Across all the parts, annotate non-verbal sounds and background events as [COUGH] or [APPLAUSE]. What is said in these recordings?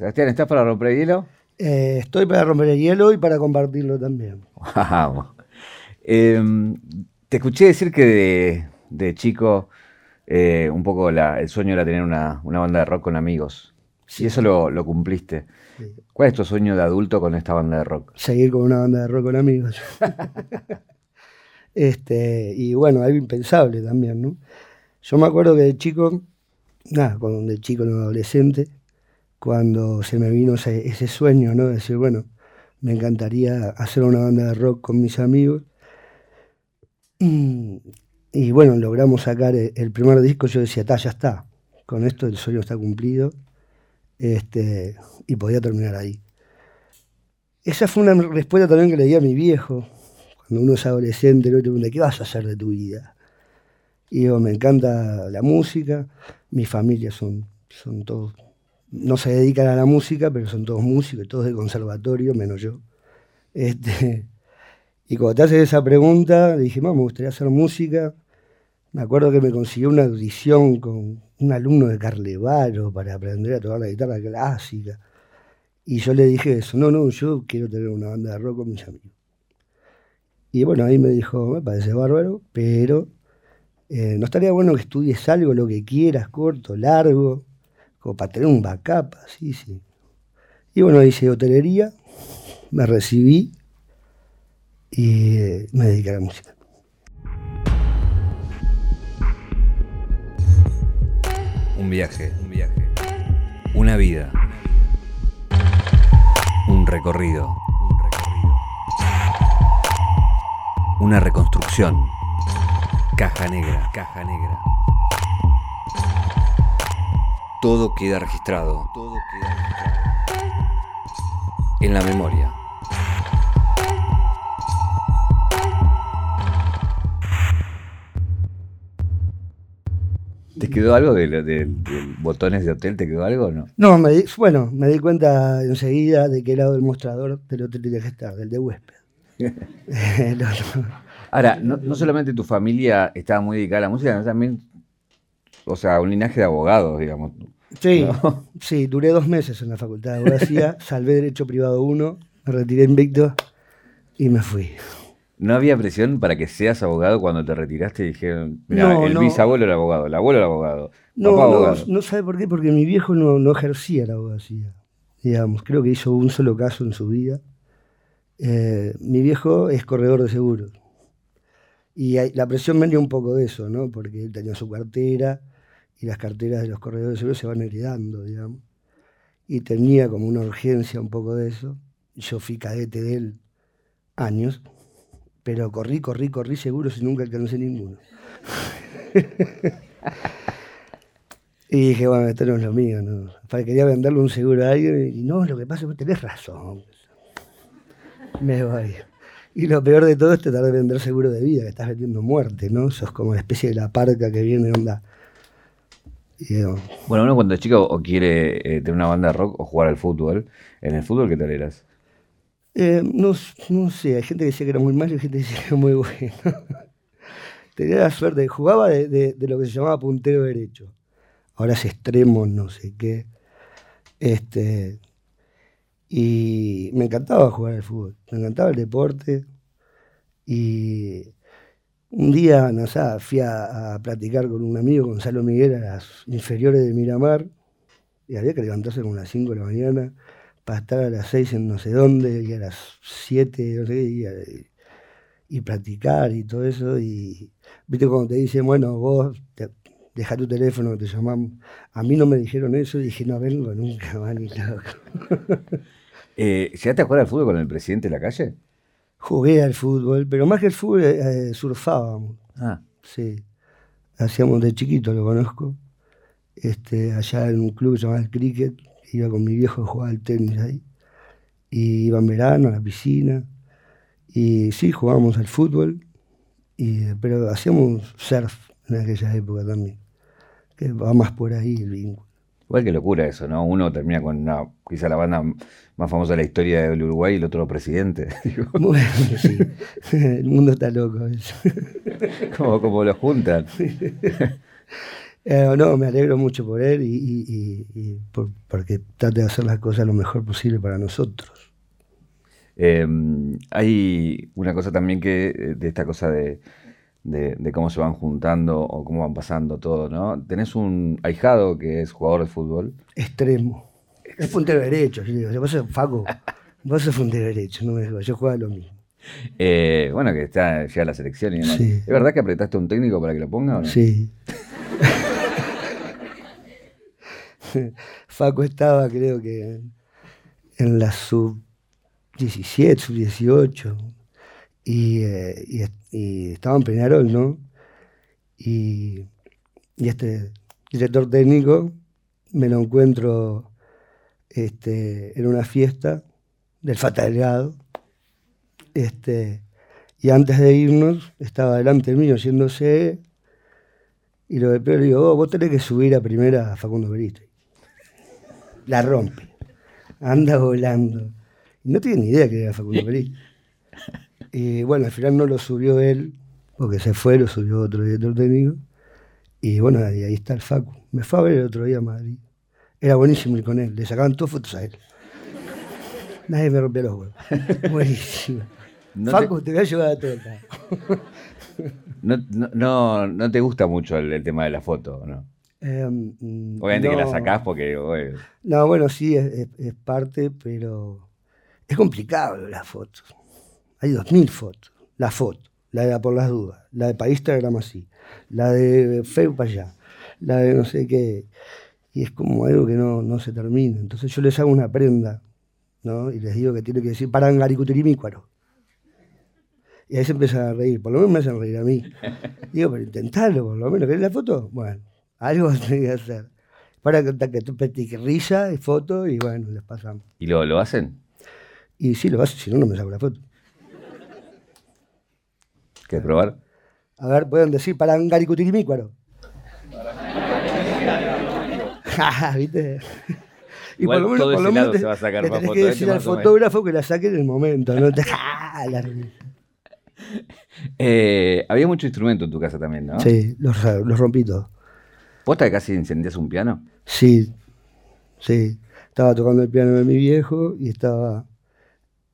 Sebastián, ¿estás para romper el hielo? Eh, estoy para romper el hielo y para compartirlo también. Em, te escuché decir que de, chico eh, un poco el sueño era tener una, banda de rock con amigos. Y eso lo, cumpliste. ¿Cuál es tu sueño de adulto con esta banda de rock? Seguir con una banda de rock con amigos. [LAUGHS] este, y bueno, algo impensable también, ¿no? Yo me acuerdo que de chico, nada, cuando de chico, no adolescente, cuando se me vino ese, sueño, ¿no? De decir, bueno, me encantaría hacer una banda de rock con mis amigos. Y, bueno, logramos sacar el, primer disco, yo decía, está, ya está, con esto el sueño está cumplido, este, y podía terminar ahí. Esa fue una respuesta también que le di a mi viejo, cuando uno es adolescente, ¿no? te pregunta, ¿qué vas a hacer de tu vida? Y yo, me encanta la música, mi familia son, son todos no se dedican a la música, pero son todos músicos, todos de conservatorio, menos yo. Este, y cuando te haces esa pregunta, dije, me gustaría hacer música. Me acuerdo que me consiguió una audición con un alumno de Carlevaro para aprender a tocar la guitarra clásica. Y yo le dije eso, no, no, yo quiero tener una banda de rock con mis amigos. Y bueno, ahí me dijo, me parece bárbaro, pero eh, no estaría bueno que estudies algo, lo que quieras, corto, largo, como para tener un backup, sí, sí. Y bueno, hice hotelería, me recibí y eh, me dediqué a la música. Un viaje, un viaje. Una vida. Un recorrido. Un recorrido. Una reconstrucción. Caja negra, caja negra todo queda registrado. Todo queda registrado. En la memoria. ¿Te quedó algo de, botones de hotel? ¿Te quedó algo o no? No, me bueno, me di cuenta enseguida de qué lado del mostrador del hotel tenía que estar, del de huésped. [LAUGHS] [LAUGHS] Ahora, no, no, solamente tu familia estaba muy dedicada a la música, sino también o sea, un linaje de abogados, digamos. Sí, [LAUGHS] sí, duré dos meses en la facultad de abogacía, [LAUGHS] salvé Derecho Privado 1, me retiré invicto y me fui. ¿No había presión para que seas abogado cuando te retiraste y dijeron, mira, el bisabuelo era abogado, el abuelo era abogado? No, no, no, sabe por qué, porque mi viejo no, ejercía la abogacía. Digamos, creo que hizo un solo caso en su vida. Eh, mi viejo es corredor de seguros. Y la presión venía un poco de eso, ¿no? Porque él tenía su cartera, y las carteras de los corredores de seguros se van heredando, digamos. Y tenía como una urgencia un poco de eso. Yo fui cadete de él años, pero corrí, corrí, corrí seguros y nunca alcancé ninguno. [LAUGHS] y dije, bueno, esto no es lo mío, ¿no? Quería venderle un seguro a alguien y no, lo que pasa es que tenés razón. Me voy. Y lo peor de todo es tratar de vender seguro de vida, que estás vendiendo muerte, ¿no? Sos como una especie de la parca que viene, onda bueno, uno cuando es chico o quiere eh, tener una banda de rock o jugar al fútbol, ¿en el fútbol qué tal eras? Eh, no, sé, hay gente que decía que era muy malo y gente que decía que era muy bueno. [LAUGHS] Tenía la suerte, jugaba de, lo que se llamaba puntero derecho. Ahora es extremo, no sé qué. Este, y me encantaba jugar al fútbol, me encantaba el deporte. Y un día, no sé, fui a, platicar con un amigo, Gonzalo Miguel, a las inferiores de Miramar, y había que levantarse como a las 5 de la mañana para estar a las 6 en no sé dónde, y a las 7, no sé, y, y, practicar y todo eso. Y viste cuando te dicen, bueno, vos deja tu teléfono, te llamamos. A mí no me dijeron eso y dije, no vengo nunca [LAUGHS] más ni loco. eh, ¿Llegaste a jugar al fútbol con el presidente de la calle? Jugué al fútbol, pero más que el fútbol eh, surfábamos. Ah. Sí. Hacíamos de chiquito, lo conozco. Este, allá en un club llamado el Cricket, iba con mi viejo a jugar al tenis ahí. Y iba en verano a la piscina. Y sí, jugábamos al fútbol, y, pero hacíamos surf en aquella época también. Que va más por ahí el vínculo. Igual que locura eso, ¿no? Uno termina con una, quizá la banda más famosa de la historia del Uruguay y el otro presidente. [LAUGHS] Bueno, sí. El mundo está loco. [LAUGHS] como, como lo juntan. [LAUGHS] Eh, no, me alegro mucho por él y, porque trate de hacer las cosas lo mejor posible para nosotros. Em, hay una cosa también que, de esta cosa de, cómo se van juntando o cómo van pasando todo, ¿no? Tenés un ahijado que es jugador de fútbol. Extremo. Es puntero derecho, yo digo, vos sos Faco, vos sos puntero derecho, no me digo, yo juego lo mismo. Eh, bueno, que está ya la selección y demás. ¿Es verdad que apretaste a un técnico para que lo ponga o no? Sí. Faco estaba, creo que, en la sub 17, sub 18. Y, eh, y, estaba en Peñarol, ¿no? Y, y, este director técnico me lo encuentro este, en una fiesta del Fatalgado. Este, y antes de irnos, estaba delante mío yéndose. Y lo de peor le digo, oh, vos tenés que subir a primera a Facundo Beriste la rompe. Anda volando. Y no tiene ni idea que era Facundo Perí. Y bueno, al final no lo subió él, porque se fue, lo subió otro director técnico. Y bueno, ahí, ahí está el Facu. Me fue a ver el otro día a Madrid. Era buenísimo ir con él, le sacaban todas fotos a él. Nadie me rompió los huevos. [LAUGHS] Buenísimo. Facu, te... voy a llevar a todo. no, no, no, te gusta mucho el, el tema de la foto, ¿no? Em, Obviamente que la sacás porque. No, bueno, sí, es, parte, pero es complicado las fotos. Hay dos mil fotos. La foto, la de por las dudas, la de para Instagram así, la de Facebook para allá, la de no sé qué. Y es como algo que no, no se termina. Entonces yo les hago una prenda, ¿no? Y les digo que tiene que decir Parangaricutirimícuaro. Y ahí se empiezan a reír. Por lo menos me hacen reír a mí. [LAUGHS] Digo, pero intentalo, por lo menos. ¿Querés la foto? Bueno. Algo [LAUGHS] tenía que hacer. Para que tú risa y foto y bueno, les pasamos. ¿Y lo, lo hacen? Y sí, lo hacen, si no, no me saco la foto. ¿Quieres probar? A ver, pueden decir para un garicutirimícuaro. [LAUGHS] ¿Viste? Y por lo menos, por lo menos te, se va a sacar le tenés que decir al fotógrafo que la saque en el momento, no [LAUGHS] te la eh, Había mucho instrumento en tu casa también, ¿no? Sí, los, los rompí todos. ¿Posta que casi encendías un piano? Sí, sí. Estaba tocando el piano de mi viejo y estaba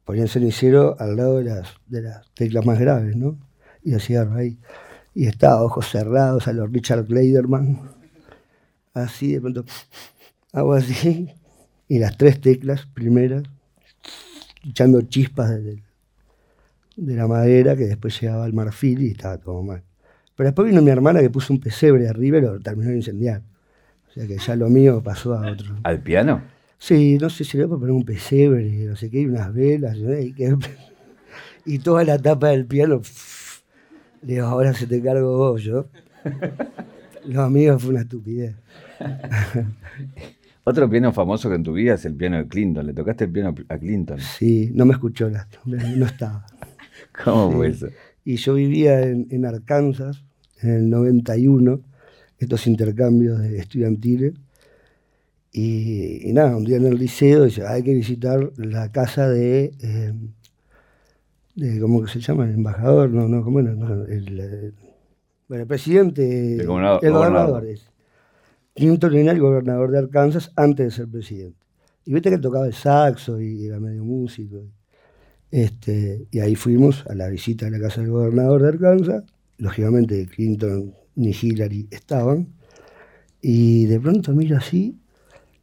poniendo el cenicero al lado de las, de las teclas más graves, ¿no? Y hacía ahí. Y estaba ojos cerrados a los Richard Kleiderman. Así, de pronto, hago así. Y las tres teclas primeras, echando chispas de, de la madera que después llegaba al marfil y estaba todo mal. Pero después vino mi hermana que puso un pesebre arriba y lo terminó de incendiar. O sea que ya lo mío pasó a otro. ¿Al piano? Sí, no sé si le voy a poner un pesebre, no sé qué, y unas velas. Y, toda la tapa del piano. le digo, ahora se te cargo vos, yo. [LAUGHS] Lo mío fue una estupidez. [LAUGHS] Otro piano famoso que en tu vida es el piano de Clinton. ¿Le tocaste el piano a Clinton? Sí, no me escuchó, no estaba. [LAUGHS] ¿Cómo fue eso? Y yo vivía en Arkansas en el 91 estos intercambios de estudiantiles. Y, nada, un día en el liceo dice, hay que visitar la casa de, eh, de ¿cómo que se llama? El embajador, no, no, ¿cómo era? el, bueno, el presidente, el gobernador, el gobernador es. Clinton era el gobernador de Arkansas antes de ser presidente. Y viste que tocaba el saxo y era medio músico. Este, y ahí fuimos a la visita a la casa del gobernador de Arkansas lógicamente Clinton ni Hillary estaban, y de pronto miro así,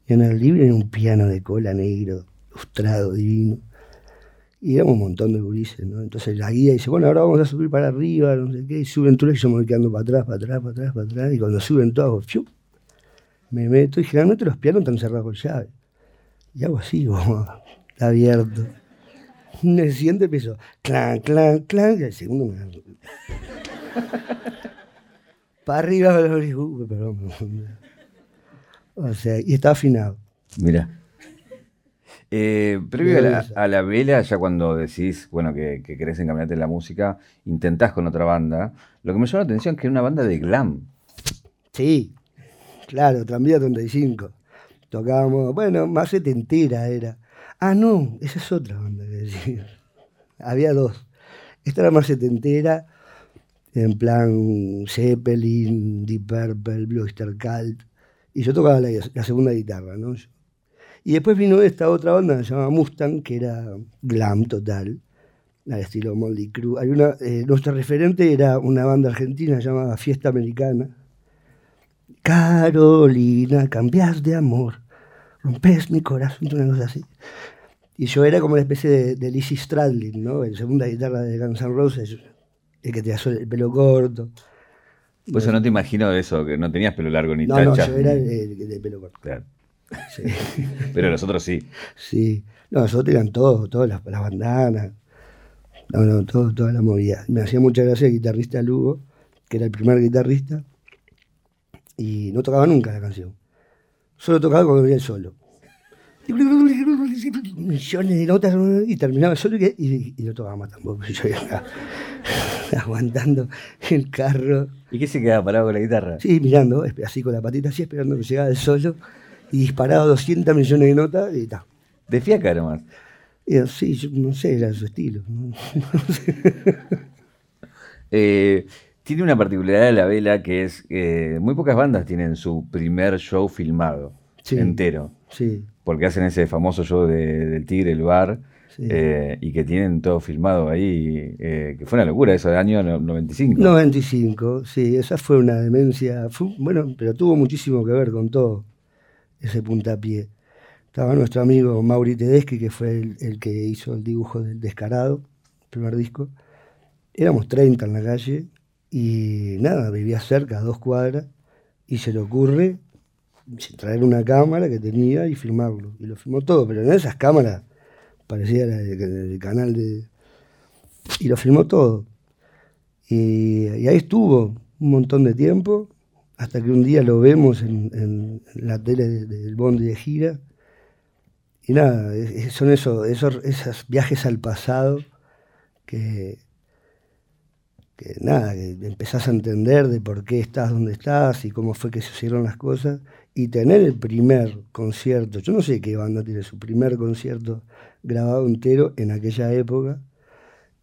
y en el libro hay un piano de cola negro, lustrado, divino, y éramos un montón de gurises, ¿no? Entonces la guía dice, bueno, ahora vamos a subir para arriba, no sé qué, y suben todos y yo me voy quedando para atrás, para atrás, para atrás, para atrás, y cuando suben todos, ¡fiu! Me meto, y generalmente los pianos están cerrados con llave, y hago así, como, [LAUGHS] está abierto. En el siguiente empezó, clan, clan, clan, y el segundo me [LAUGHS] Para arriba, perdón. O sea, y está afinado. Mira. Eh, previo a la, vela, ya cuando decís, bueno, que, que, querés encaminarte en la música, intentás con otra banda. Lo que me llama la atención es que es una banda de glam. Sí, claro, Tranvía 35. Tocábamos, bueno, más setentera era. Ah, no, esa es otra banda que decir. [LAUGHS] Había dos. Esta era más setentera en plan Zeppelin, Deep Purple, Blue Oyster Cult, y yo tocaba la, segunda guitarra, ¿no? Y después vino esta otra banda que se llamaba Mustang, que era glam total, al estilo Molly Crew. Hay eh, nuestro referente era una banda argentina llamada Fiesta Americana. Carolina, cambias de amor, rompes mi corazón, una cosa así. Y yo era como una especie de, de Lizzie Stradlin, ¿no? La segunda guitarra de Guns N' Roses, el que te hace el pelo corto. Por eso no te imagino eso, que no tenías pelo largo ni No, no, yo era el, el de pelo corto. Claro. Sí. [LAUGHS] Pero los otros sí. Sí, no, nosotros eran todos, todas las, las bandanas, no, no, todo, toda la movida. Me hacía mucha gracia el guitarrista Lugo, que era el primer guitarrista, y no tocaba nunca la canción. Solo tocaba cuando venía el solo. Millones de notas y terminaba solo y, y, y no tocaba más tampoco. Yo iba [LAUGHS] aguantando el carro. ¿Y qué se quedaba parado con la guitarra? Sí, mirando, así con la patita así, esperando que llegara el solo y disparaba 200 millones de notas y está. De fiaca nomás. Sí, yo no sé, era su estilo. ¿no? [LAUGHS] Eh, tiene una particularidad de la vela que es que muy pocas bandas tienen su primer show filmado Sí. entero. Sí, Porque hacen ese famoso show de- del Tigre, el bar, sí. eh, y que tienen todo filmado ahí, eh, que fue una locura eso de año no- 95. 95, sí, esa fue una demencia, fue- bueno, pero tuvo muchísimo que ver con todo ese puntapié. Estaba nuestro amigo Mauri Tedeschi, que fue el, el que hizo el dibujo del Descarado, el primer disco. Éramos 30 en la calle y nada, vivía cerca, a dos cuadras, y se le ocurre traer una cámara que tenía y filmarlo. Y lo filmó todo, pero en esas cámaras parecía de- del canal de... Y lo filmó todo. Y, ahí estuvo un montón de tiempo, hasta que un día lo vemos en, la tele de- del Bondi de gira. Y nada, son eso, esos, esos viajes al pasado que, que nada, que empezás a entender de por qué estás donde estás y cómo fue que sucedieron las cosas. Y tener el primer concierto, yo no sé qué banda tiene su primer concierto grabado entero en aquella época.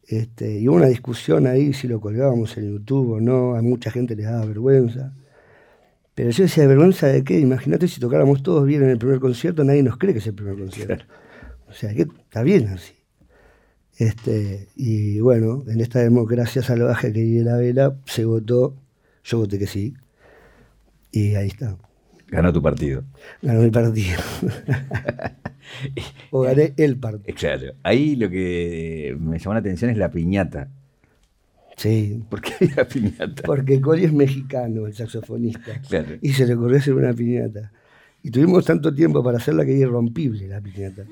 Este, y hubo una discusión ahí si lo colgábamos en YouTube o no, a mucha gente les daba vergüenza. Pero yo decía, ¿vergüenza de qué? Imagínate si tocáramos todos bien en el primer concierto, nadie nos cree que es el primer concierto. O sea, que está bien así. Este, y bueno, en esta democracia salvaje que vive la vela, se votó, yo voté que sí, y ahí está, Ganó tu partido. ganó el partido. [LAUGHS] o gané el partido. Claro. Ahí lo que me llamó la atención es la piñata. Sí, ¿Por qué había piñata? porque Coli es mexicano, el saxofonista. Claro. y se le ocurrió hacer una piñata. Y tuvimos tanto tiempo para hacerla que era irrompible la piñata.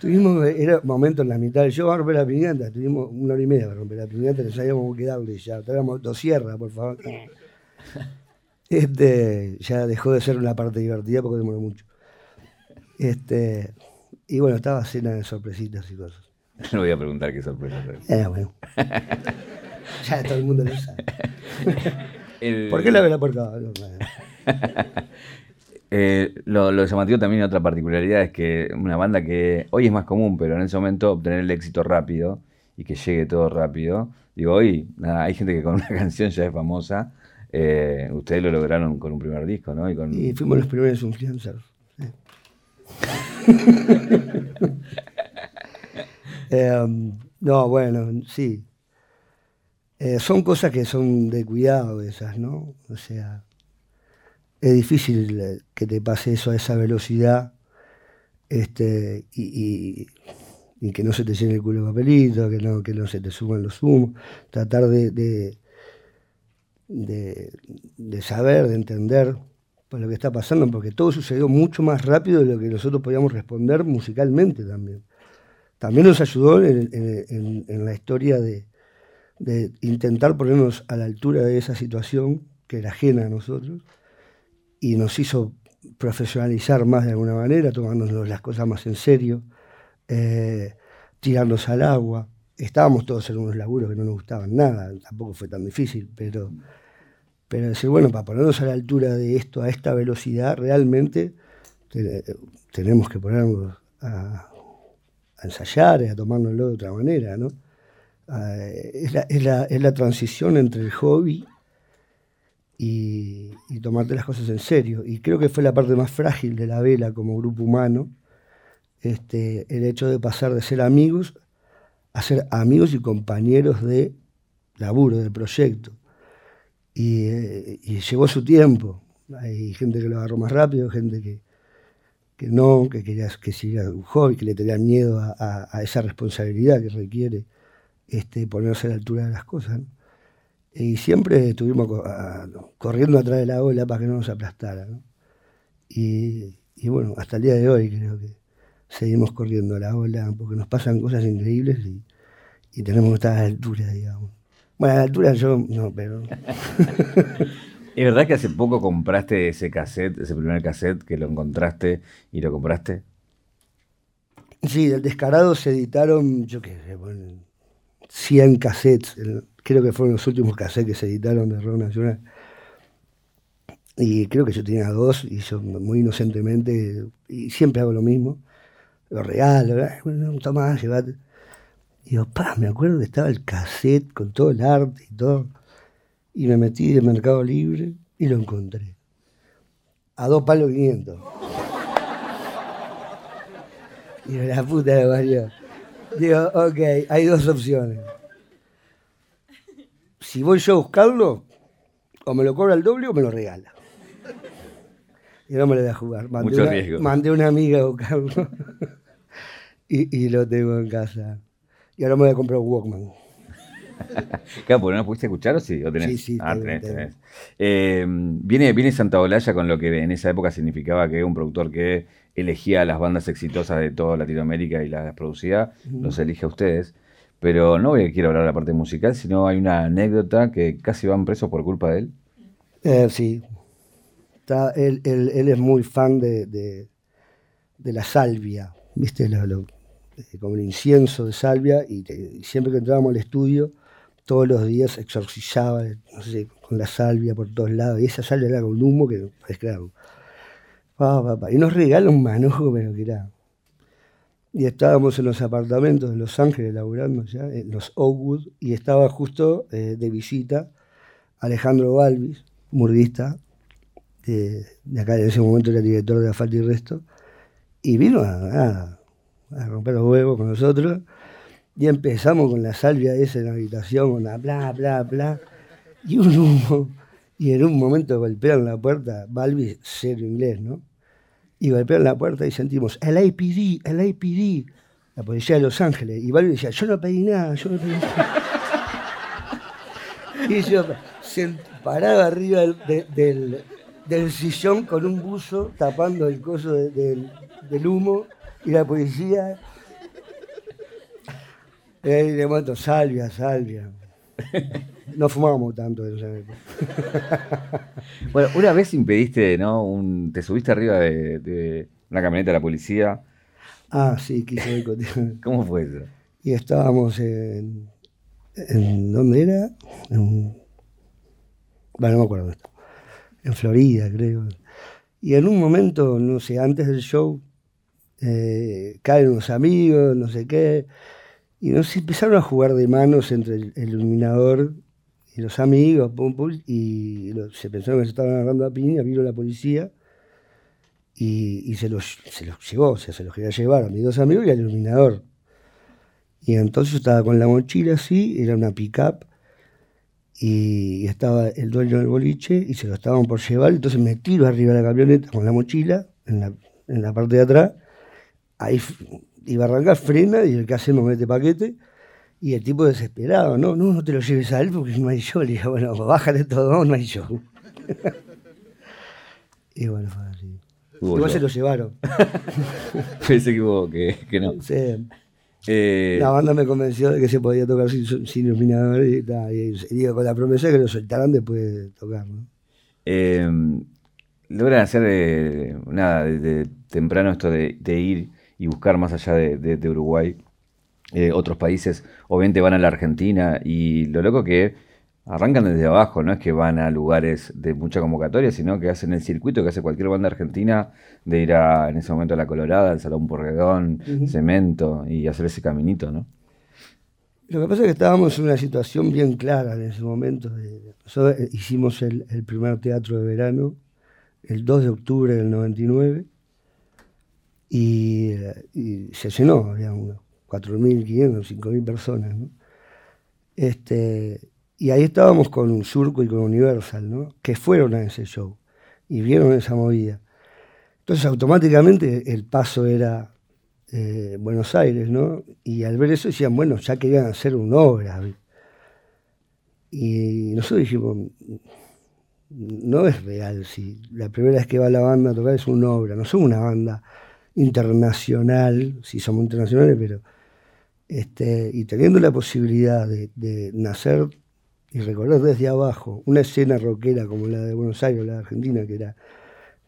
Tuvimos, era momento en la mitad del show, a romper la piñata. Tuvimos una hora y media para romper la piñata, no sabíamos qué darle ya. Traíamos dosierra, por favor. [LAUGHS] Este, ya dejó de ser una parte divertida porque demoró mucho. Este, y bueno, estaba llena de sorpresitas y cosas. [LAUGHS] No voy a preguntar qué sorpresa. Eh, bueno. [LAUGHS] ya todo el mundo lo sabe. El- ¿Por qué la ve la puerta? No, no. Eh, lo, lo llamativo también, otra particularidad, es que una banda que hoy es más común, pero en ese momento obtener el éxito rápido y que llegue todo rápido. Digo, hoy nada, hay gente que con [LAUGHS] una canción ya es famosa. eh, ustedes lo lograron con un primer disco, ¿no? Y con, Y fuimos los primeros influencers. [LAUGHS] Em, no, bueno, sí. Eh, son cosas que son de cuidado esas, ¿no? O sea, es difícil eh, que te pase eso a esa velocidad este, y, que no se te llene el culo de papelito, que no, que no se te suban los humos. Tratar de, de, de- saber, de entender por lo que está pasando, porque todo sucedió mucho más rápido de lo que nosotros podíamos responder musicalmente también. También nos ayudó en- en la historia de, de intentar ponernos a la altura de esa situación que era ajena a nosotros y nos hizo profesionalizar más de alguna manera, tomándonos las cosas más en serio, eh, al agua. Estábamos todos en unos laburos que no nos gustaban nada, tampoco fue tan difícil, pero, pero decir, bueno, para ponernos a la altura de esto, a esta velocidad, realmente te- tenemos que ponernos a, a ensayar a tomárnoslo de otra manera, ¿no? es, la, es, la, transición entre el hobby y, tomarte las cosas en serio. Y creo que fue la parte más frágil de la vela como grupo humano, este, el hecho de pasar de ser amigos a ser amigos y compañeros de laburo, del proyecto. Y, eh, llevó su tiempo. Hay gente que lo agarró más rápido, gente que, que no, que quería que siga un hobby, que le tenía miedo a, a, esa responsabilidad que requiere este, ponerse a la altura de las cosas. Y siempre estuvimos corriendo atrás de la ola para que no nos aplastara. Y, y, bueno, hasta el día de hoy creo que seguimos corriendo a la ola porque nos pasan cosas increíbles y, y tenemos que estar a la altura, digamos. Bueno, a la altura yo no, pero... [LAUGHS] ¿Es verdad que hace poco compraste ese cassette, ese primer cassette, que lo encontraste y lo compraste? Sí, del Descarado se editaron, yo qué sé, 100 cassettes. Creo que fueron los últimos cassettes que se editaron de Rock Nacional. Y creo que yo tenía dos y yo muy inocentemente, y siempre hago lo mismo, lo regalo, bueno, toma, llevate. Y digo, pa, me acuerdo que estaba el cassette con todo el arte y todo y me metí de Mercado Libre y lo encontré. A dos palos 500. [LAUGHS] Y la puta de Mario. Digo, ok, hay dos opciones. Si voy yo a buscarlo, o me lo cobra el doble o me lo regala. Y no me lo voy a jugar. Mandé Mucho una, riesgo. Mandé una amiga a buscarlo. [LAUGHS] y, y, lo tengo en casa. Y ahora me voy a comprar un Walkman. [LAUGHS] claro, porque no lo pudiste escuchar o sí, ¿O tenés? Sí, sí, ah, tenés, tenés. Eh, viene, viene Santa Olalla con lo que en esa época significaba que un productor que elegía a las bandas exitosas de toda Latinoamérica y las producía, los elige a ustedes. Pero no voy a quiero hablar de la parte musical, sino hay una anécdota que casi van presos por culpa de él. Eh, sí. Él, él- él es muy fan de, la salvia, ¿viste? Lo- lo- eh, como el incienso de salvia, y, te- y siempre que entrábamos al estudio, todos los días exorcizaba, no sé, con la salvia por todos lados, y esa salvia era con humo que es claro. Pa, pa, pa. Y nos regala un manojo, pero que era. Y estábamos en los apartamentos de Los Ángeles laburando ya, en los Oakwood, y estaba justo eh, de visita Alejandro Balvis, murdista, de, acá en ese momento era director de Asfalto y Resto, y vino a, romper los huevos con nosotros, y empezamos con la salvia esa en la habitación, con la bla, bla, bla, y un humo, y en un momento golpean la puerta, Balvis, serio inglés, ¿no? Y golpean la puerta y sentimos, el APD, el APD, la policía de Los Ángeles, y Balvis decía, yo no pedí nada, yo no pedí nada. [LAUGHS] Y yo paraba arriba del, de- del, sillón con un buzo tapando el coso de- del, del humo y la policía. Y de momento, salvia, salvia. No fumábamos tanto en esa época. [LAUGHS] Bueno, una vez impediste, ¿no? Un, te subiste arriba de, de una camioneta de la policía. Ah, sí, quise. [LAUGHS] ¿Cómo fue eso? Y estábamos en. en ¿Dónde era? En, bueno, no me acuerdo de esto. En Florida, creo. Y en un momento, no sé, antes del show, eh, caen unos amigos, no sé qué, y nos empezaron a jugar de manos entre el, iluminador y los amigos, y se pensaron que se estaban agarrando a piña, vino la policía y, y se, los, se los llevó, o sea, se los quería llevar a mis dos amigos y al iluminador. Y entonces yo estaba con la mochila así, era una pick-up, y estaba el dueño del boliche y se lo estaban por llevar, entonces me tiro arriba de la camioneta con la mochila en la, en la parte de atrás, ahí f- iba a arrancar, frena y el que hacemos mete paquete, y el tipo desesperado, no, no, no te lo lleves a él porque no hay show, le dije, bueno, bájale todo, no hay show. [LAUGHS] y bueno, fue así. Igual yo. se lo llevaron. [LAUGHS] Pensé que, que, que no. Sí. Eh, La banda me convenció de que se podía tocar sin, sin iluminador y, y- y digo, con la promesa de que lo soltaran después de tocar. ¿no? eh, logran hacer eh, nada desde temprano esto de, de ir y buscar más allá de, de- de Uruguay eh, otros países. Obviamente van a la Argentina y lo loco que arrancan desde abajo, no es que van a lugares de mucha convocatoria, sino que hacen el circuito que hace cualquier banda argentina de ir a, en ese momento a La Colorada, al Salón Porredón. Cemento y hacer ese caminito, ¿no? Lo que pasa es que estábamos en una situación bien clara en ese momento. Nosotros eh, hicimos el, primer teatro de verano el 2 de octubre del 99 y, se llenó, había unos 4.500, 5.000 personas. ¿no? Este, y ahí estábamos con Surco y con Universal, ¿no? que fueron a ese show y vieron esa movida. Entonces automáticamente el paso era eh, Buenos Aires, ¿no? Y al ver eso decían, bueno, ya querían hacer una obra. Y nosotros dijimos, no es real, si la primera vez que va la banda a tocar es una obra, no somos una banda internacional, si somos internacionales, pero este, y teniendo la posibilidad de, nacer y recorrer desde abajo una escena rockera como la de Buenos Aires, la de Argentina, que era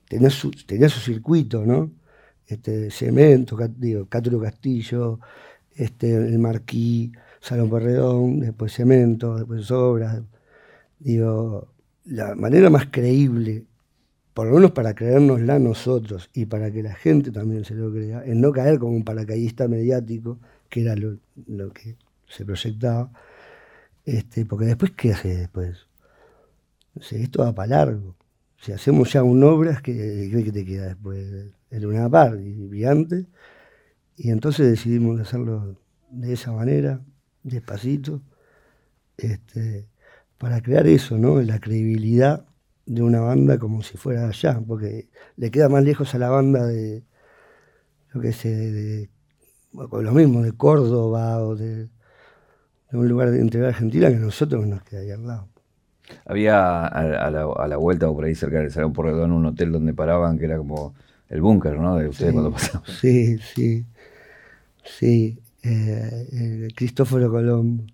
tenía su, tenía su circuito, ¿no? Este, Cemento, digo, Cátulo Castillo, este, el Marquí, Salón Porredón, después Cemento, después Obras. Digo, la manera más creíble, por lo menos para creérnosla nosotros y para que la gente también se lo crea, es no caer como un paracaidista mediático que era lo, que se proyectaba. Este, porque después, ¿qué hace después? esto va para largo. Si hacemos ya un obras, ¿qué, que te queda después? El una par y, antes. Y entonces decidimos hacerlo de esa manera, despacito, este, para crear eso, ¿no? La credibilidad de una banda como si fuera allá, porque le queda más lejos a la banda de, lo que sé, de lo mismo, de Córdoba o de, un lugar de entre Argentina que nosotros nos queda ahí al lado. Había a, la, vuelta o por ahí cerca del Salón Porredón un hotel donde paraban que era como el búnker, ¿no? De ustedes cuando pasaban. [LAUGHS] Sí, sí, sí. Eh, Cristóforo Colombo,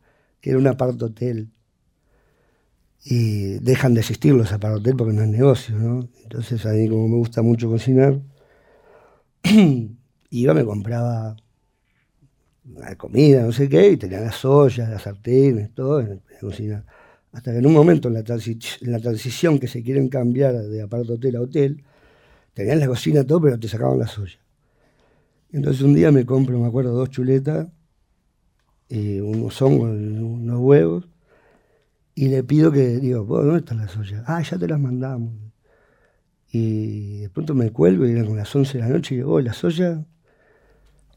que era un apart hotel. Y dejan de existir los apart hotel porque no es negocio, ¿no? Entonces a mí como me gusta mucho cocinar, [CLEARS THROAT] iba, me compraba la comida, no sé qué, y tenía las ollas, las sartenes, todo en la cocina. Hasta que en un momento, en la, transición que se quieren cambiar de aparato hotel a hotel, tenían la cocina todo, pero te sacaban las ollas. Entonces un día me compro, me acuerdo, dos chuletas, y unos hongos, unos huevos, y le pido que, digo, ¿dónde están las ollas? Ah, ya te las mandamos. Y de pronto me cuelgo y eran como las 11 de la noche y digo, oh, las ollas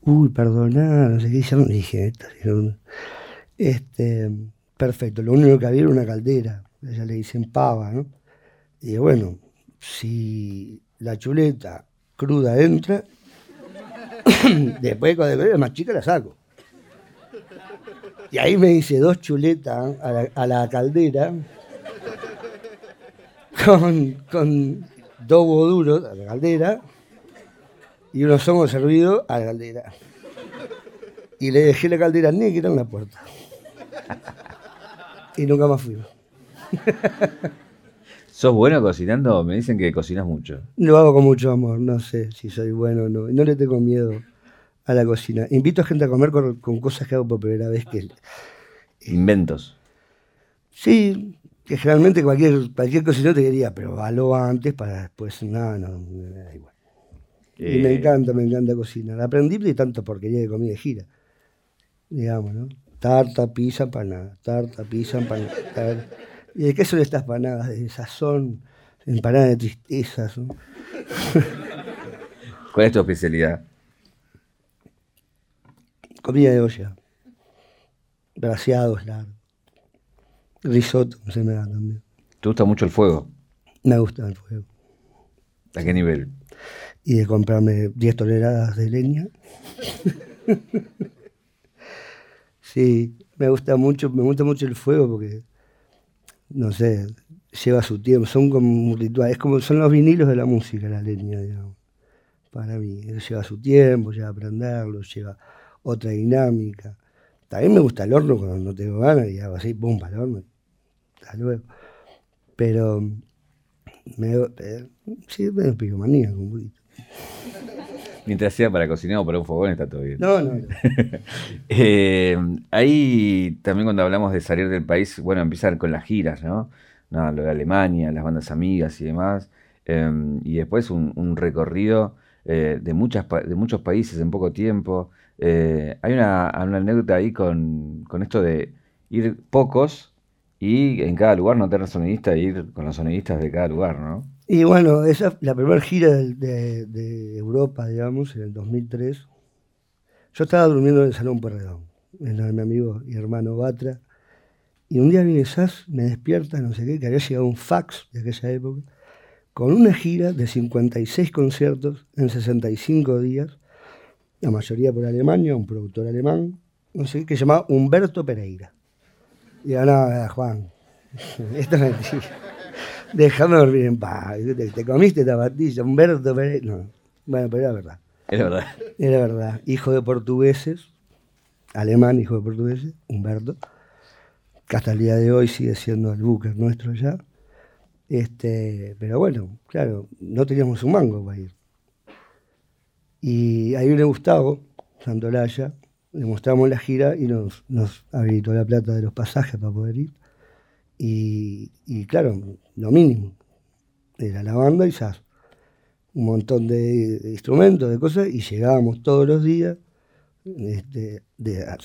uy, perdoná, no sé qué, ya no dije, este, perfecto, lo único que había era una caldera, ella le dicen pava, ¿no? Y bueno, si la chuleta cruda entra, [COUGHS] después cuando es más chica la saco. Y ahí me dice dos chuletas a la, caldera [LAUGHS] con, con dos huevos duros a la caldera y unos somos servidos a la caldera. Y le dejé la caldera negra en la puerta. Y nunca más fuimos. [LAUGHS] ¿Sos bueno cocinando? Me dicen que cocinas mucho. Lo hago con mucho amor, no sé si soy bueno o no. No le tengo miedo a la cocina. Invito a gente a comer con, cosas que hago por primera vez. que Inventos. Sí, que generalmente cualquier, cualquier cocinero te diría, pero halo antes para después. No, no, da igual. Y me eh, encanta, me encanta cocinar. Aprendí de tanto porquería de comida de gira. Digamos, ¿no? Tarta, pizza, empanada. Tarta, pizza, empanada. ¿Y de qué son estas empanadas? De sazón, empanadas de tristezas. ¿no? ¿Cuál es tu especialidad? Comida de olla. Braseados, largos. Risotto, se me da también. ¿Te gusta mucho el fuego? Me gusta el fuego. ¿A qué nivel? y de comprarme 10 toneladas de leña. sí, me gusta mucho, me gusta mucho el fuego porque, no sé, lleva su tiempo, son como un ritual, es como son los vinilos de la música, la leña, digamos. Para mí, lleva su tiempo, lleva aprenderlo, lleva otra dinámica. También me gusta el horno cuando no tengo ganas y hago así, pum, para el horno. Hasta luego. Pero me, eh, sí, me pico manía un poquito. [LAUGHS] Mientras sea para cocinar o para un fogón, está todo bien. No, no. [LAUGHS] Eh, ahí también cuando hablamos de salir del país, bueno, empezar con las giras, ¿no? lo de Alemania, las bandas amigas y demás. Em, y después un, recorrido eh, de, muchas, de muchos países en poco tiempo. Eh, hay una, anécdota ahí con, esto de ir pocos y en cada lugar no tener sonidista e ir con los sonidistas de cada lugar, ¿no? Y bueno, esa la primera gira de, Europa, digamos, en el 2003. Yo estaba durmiendo en el Salón Porredón, en de mi amigo y hermano Batra. Y un día viene Sass, me despierta, no sé qué, que había llegado un fax de aquella época, con una gira de 56 conciertos en 65 días, la mayoría por Alemania, un productor alemán, no sé, que se llamaba Humberto Pereira. Y yo, [LAUGHS] no, Juan, esto es mentira. Déjame dormir en paz. Te, comiste esta patilla, Humberto Pereira. No. Bueno, pero era verdad. Era verdad. Era verdad. Hijo de portugueses, alemán, hijo de portugueses, Humberto, que hasta el día de hoy sigue siendo el buque nuestro ya. Este, pero bueno, claro, no teníamos un mango para ir. Y ahí viene Gustavo Santolaya, le mostramos la gira y nos, nos habilitó la plata de los pasajes para poder ir. Y, claro, lo mínimo, era la banda y SAS. Un montón de, instrumentos, de cosas, y llegábamos todos los días, este,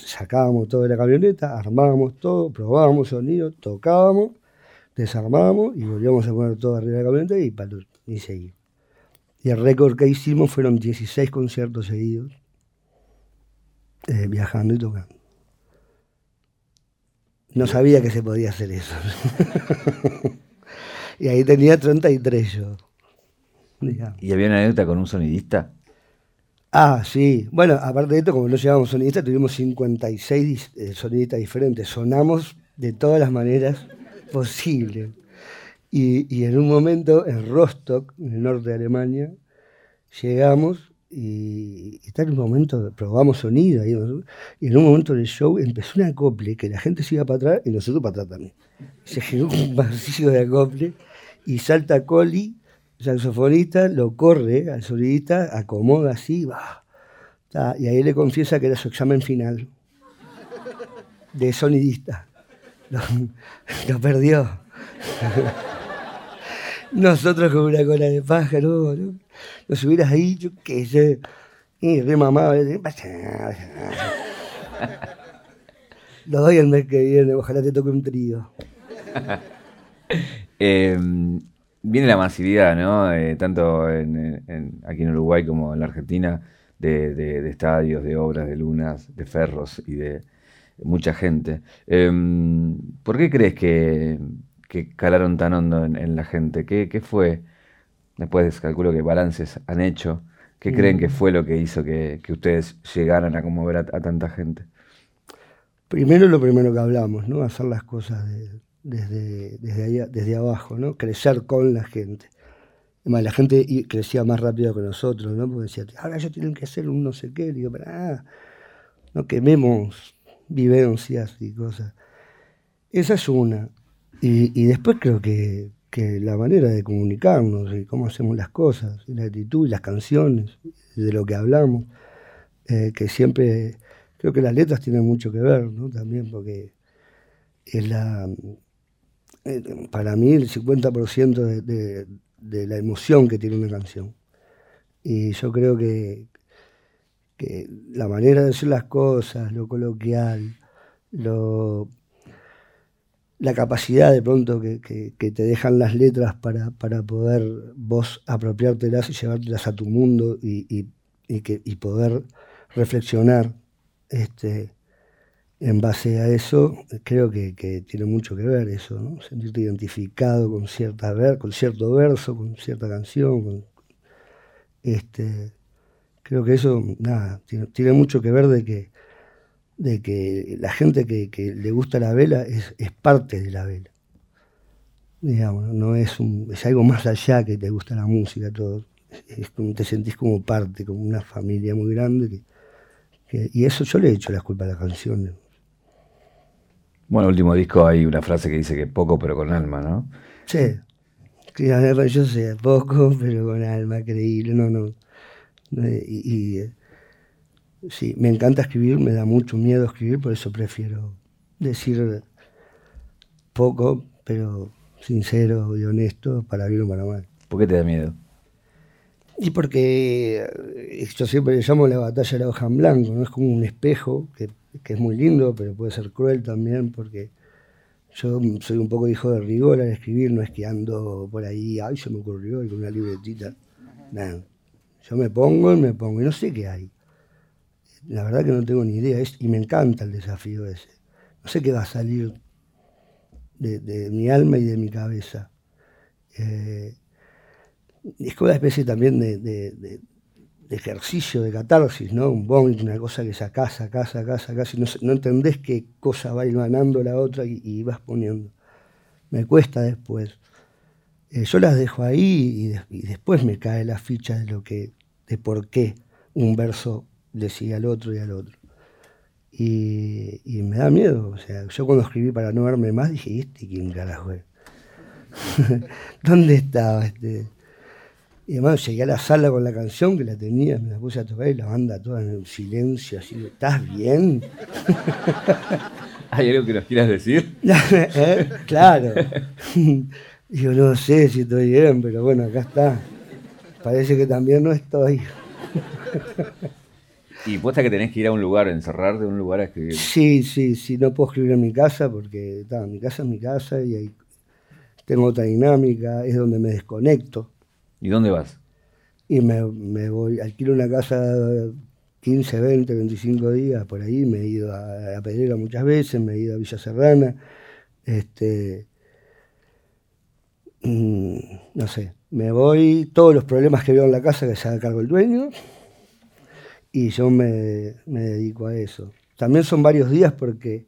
sacábamos todo de la camioneta, armábamos todo, probábamos sonido, tocábamos, desarmábamos y volvíamos a poner todo arriba de la camioneta y, y seguir. Y el récord que hicimos fueron 16 conciertos seguidos, eh, viajando y tocando. No sabía que se podía hacer eso. [LAUGHS] y ahí tenía 33 yo. ¿Y había una anécdota con un sonidista? Ah, sí. Bueno, aparte de esto, como no llevábamos sonidista, tuvimos 56 eh, sonidistas diferentes. Sonamos de todas las maneras posibles. Y, en un momento, en Rostock, en el norte de Alemania, llegamos y, está en un momento, probamos sonido, y, en un momento del show empezó un acople que la gente se iba para atrás y nosotros para atrás también. Se generó un vacío de acople y salta Coli, saxofonista, lo corre al sonidista, acomoda así, va. y ahí le confiesa que era su examen final de sonidista. Lo, perdió. Nosotros con una cola de pájaro, ¿no? Nos hubieras dicho que sé, y re mamado, lo doy el mes que viene, ojalá te toque un trío. [LAUGHS] Em, viene la masividad, ¿no? Eh, tanto en, aquí en Uruguay como en la Argentina, de, estadios, de obras, de lunas, de ferros y de mucha gente. Em, ¿Por qué crees que, calaron tan hondo en, la gente? ¿Qué, fue? Después calculo que balances han hecho. ¿Qué creen que mm. fue lo que hizo que, ustedes llegaran a conmover a, tanta gente? Primero lo primero que hablamos, ¿no? Hacer las cosas desde, desde, desde abajo, ¿no? Crecer con la gente. Además, la gente crecía más rápido que nosotros, ¿no? Porque decía, ahora ellos tienen que hacer un no sé qué. Digo, pero ah, no quememos vivencias y cosas. Esa es una. Y, después creo que, la manera de comunicarnos y cómo hacemos las cosas, la actitud las canciones, de lo que hablamos, eh, que siempre creo que las letras tienen mucho que ver, ¿no? También porque es la, eh, para mí el 50% de, de la emoción que tiene una canción. Y yo creo que, que la manera de decir las cosas, lo coloquial, lo, la capacidad de pronto que, te dejan las letras para, para, poder vos apropiártelas y llevártelas a tu mundo y, que, poder reflexionar este, en base a eso, creo que, tiene mucho que ver eso, ¿no? sentirte identificado con, cierta ver, con cierto verso, con cierta canción. Este, creo que eso, nada, tiene, mucho que ver de que, de que la gente que, le gusta la vela es, parte de la vela. Digamos, no es, un, es algo más allá que te gusta la música, todo. Es, te sentís como parte, como una familia muy grande. y eso yo le he hecho la culpa a la canción. Bueno, el último disco hay una frase que dice que poco pero con alma, ¿no? Sí. Yo sé, poco pero con alma, creíble. No, no. Y, eh, sí, me encanta escribir, me da mucho miedo escribir, por eso prefiero decir poco, pero sincero y honesto, para bien o para mal. ¿Por qué te da miedo? Y porque eh, yo siempre le llamo la batalla de la hoja en blanco, ¿no? Es como un espejo que, que es muy lindo, pero puede ser cruel también porque yo soy un poco hijo de rigor al escribir, no es que ando por ahí, ay, se me ocurrió, y con una libretita. Nada. Yo me pongo y me pongo, y no sé qué hay. La verdad que no tengo ni idea, y me encanta el desafío ese. No sé qué va a salir de, mi alma y de mi cabeza. Eh, es como una especie también de, ejercicio, de catarsis, ¿no? Un vómito, una cosa que sacás, sacás, sacás, sacás, y no, no entendés qué cosa va ganando la otra y, vas poniendo. Me cuesta después. Eh, yo las dejo ahí y, después me cae la ficha de lo que, de por qué un verso decía al otro y al otro. Y, me da miedo. O sea, yo cuando escribí para no verme más dije, ¿y este quién carajo es? [LAUGHS] ¿Dónde estaba este? Y además llegué a la sala con la canción que la tenía, me la puse a tocar y la banda toda en silencio, así, ¿estás bien? [LAUGHS] ¿Hay algo que nos quieras decir? [LAUGHS] ¿Eh? Claro. Yo no sé si estoy bien, pero bueno, acá está. Parece que también no estoy. ¿Y puesta que tenés que ir a un lugar, encerrarte en un lugar a escribir? Sí, sí, sí, no puedo escribir en mi casa porque mi casa es mi casa y ahí tengo otra dinámica, es donde me desconecto. ¿Y dónde vas? Y me, voy, alquilo una casa 15, 20, 25 días por ahí, me he ido a, a Pedrera muchas veces, me he ido a Villa Serrana, este, mm, no sé, me voy, todos los problemas que veo en la casa que se haga cargo el dueño, y yo me, dedico a eso. También son varios días porque